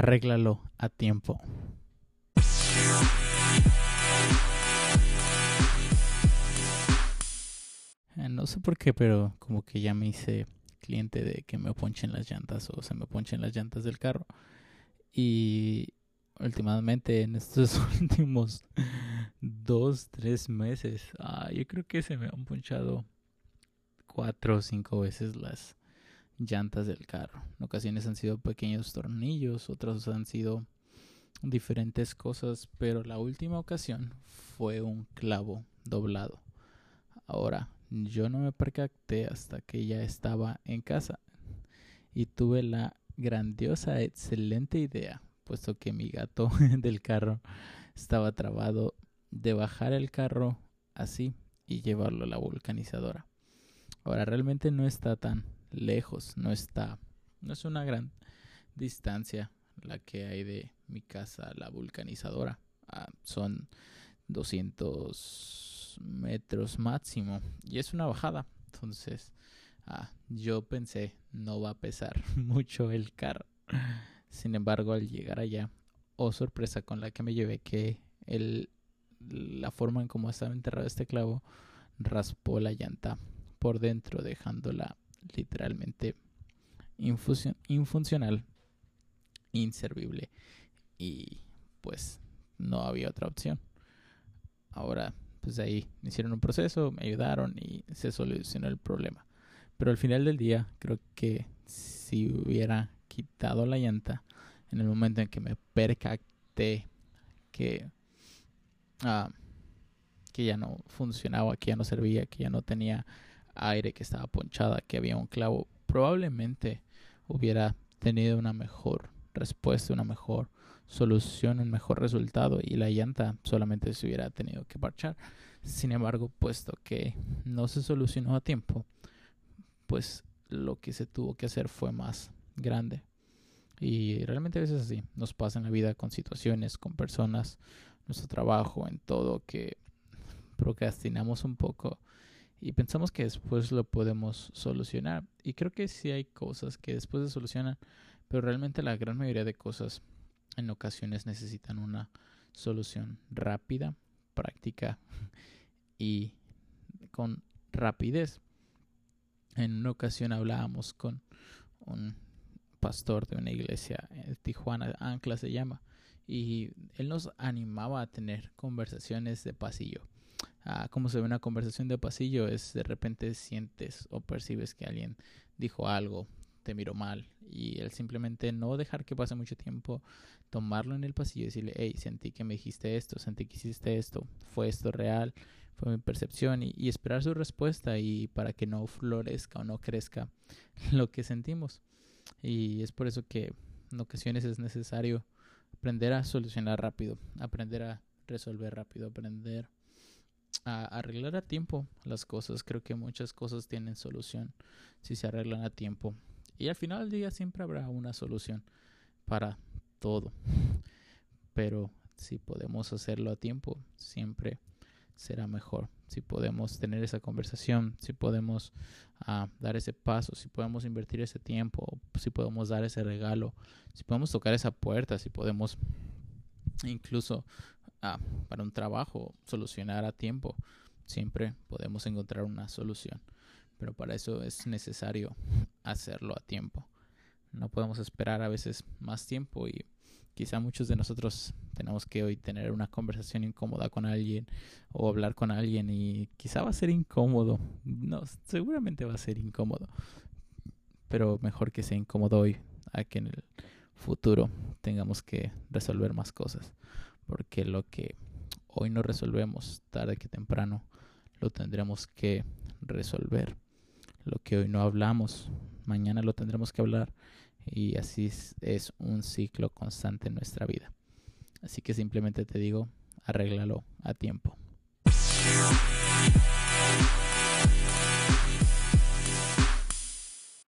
arréglalo a tiempo. Eh, no sé por qué, pero como que ya me hice cliente de que me ponchen las llantas o se me ponchen las llantas del carro. Y últimamente en estos últimos dos, tres meses, ah, yo creo que se me han ponchado cuatro o cinco veces las llantas del carro. En ocasiones han sido pequeños tornillos, otras han sido diferentes cosas, pero la última ocasión fue un clavo doblado. Ahora, yo no me percaté hasta que ya estaba en casa y tuve la grandiosa, excelente idea, puesto que mi gato del carro estaba trabado, de bajar el carro así y llevarlo a la vulcanizadora. Ahora realmente no está tan lejos, no está, no es una gran distancia la que hay de mi casa a la vulcanizadora. Ah, son 200 metros máximo y es una bajada. Entonces, ah, yo pensé, no va a pesar mucho el carro. Sin embargo, al llegar allá, oh sorpresa con la que me llevé que el, la forma en cómo estaba enterrado este clavo raspó la llanta por dentro, dejándola literalmente infuncional, inservible. Y pues no había otra opción. Ahora, pues ahí hicieron un proceso, me ayudaron y se solucionó el problema. Pero al final del día, creo que si hubiera quitado la llanta en el momento en que me percaté que, ah, que ya no funcionaba, que ya no servía, que ya no tenía aire, que estaba ponchada, que había un clavo, probablemente hubiera tenido una mejor respuesta, una mejor solución, un mejor resultado y la llanta solamente se hubiera tenido que parchar. Sin embargo, puesto que no se solucionó a tiempo, pues lo que se tuvo que hacer fue más grande. Y realmente a veces así nos pasa en la vida con situaciones, con personas, nuestro trabajo, en todo, que procrastinamos un poco y pensamos que después lo podemos solucionar. Y creo que sí hay cosas que después se solucionan, pero realmente la gran mayoría de cosas en ocasiones necesitan una solución rápida, práctica y con rapidez. En una ocasión hablábamos con un pastor de una iglesia en Tijuana, Ancla se llama, y él nos animaba a tener conversaciones de pasillo ah, como se ve una conversación de pasillo, es de repente sientes o percibes que alguien dijo algo, te miró mal, y él simplemente no dejar que pase mucho tiempo, tomarlo en el pasillo y decirle, hey, sentí que me dijiste esto, sentí que hiciste esto, fue esto real, fue mi percepción, y, y esperar su respuesta y para que no florezca o no crezca lo que sentimos. Y es por eso que en ocasiones es necesario aprender a solucionar rápido, aprender a resolver rápido, aprender a arreglar a tiempo las cosas. Creo que muchas cosas tienen solución si se arreglan a tiempo. Y al final del día siempre habrá una solución para todo. Pero si podemos hacerlo a tiempo, siempre será mejor. Si podemos tener esa conversación, si podemos uh, dar ese paso, si podemos invertir ese tiempo, si podemos dar ese regalo, si podemos tocar esa puerta, si podemos incluso ah, para un trabajo, solucionar a tiempo, siempre podemos encontrar una solución. Pero para eso es necesario hacerlo a tiempo. No podemos esperar a veces más tiempo y quizá muchos de nosotros tenemos que hoy tener una conversación incómoda con alguien o hablar con alguien y quizá va a ser incómodo. No, seguramente va a ser incómodo. Pero mejor que sea incómodo hoy a que en el futuro tengamos que resolver más cosas porque lo que hoy no resolvemos tarde que temprano lo tendremos que resolver. Lo que hoy no hablamos, mañana lo tendremos que hablar y así es, un ciclo constante en nuestra vida. Así que simplemente te digo, arréglalo a tiempo.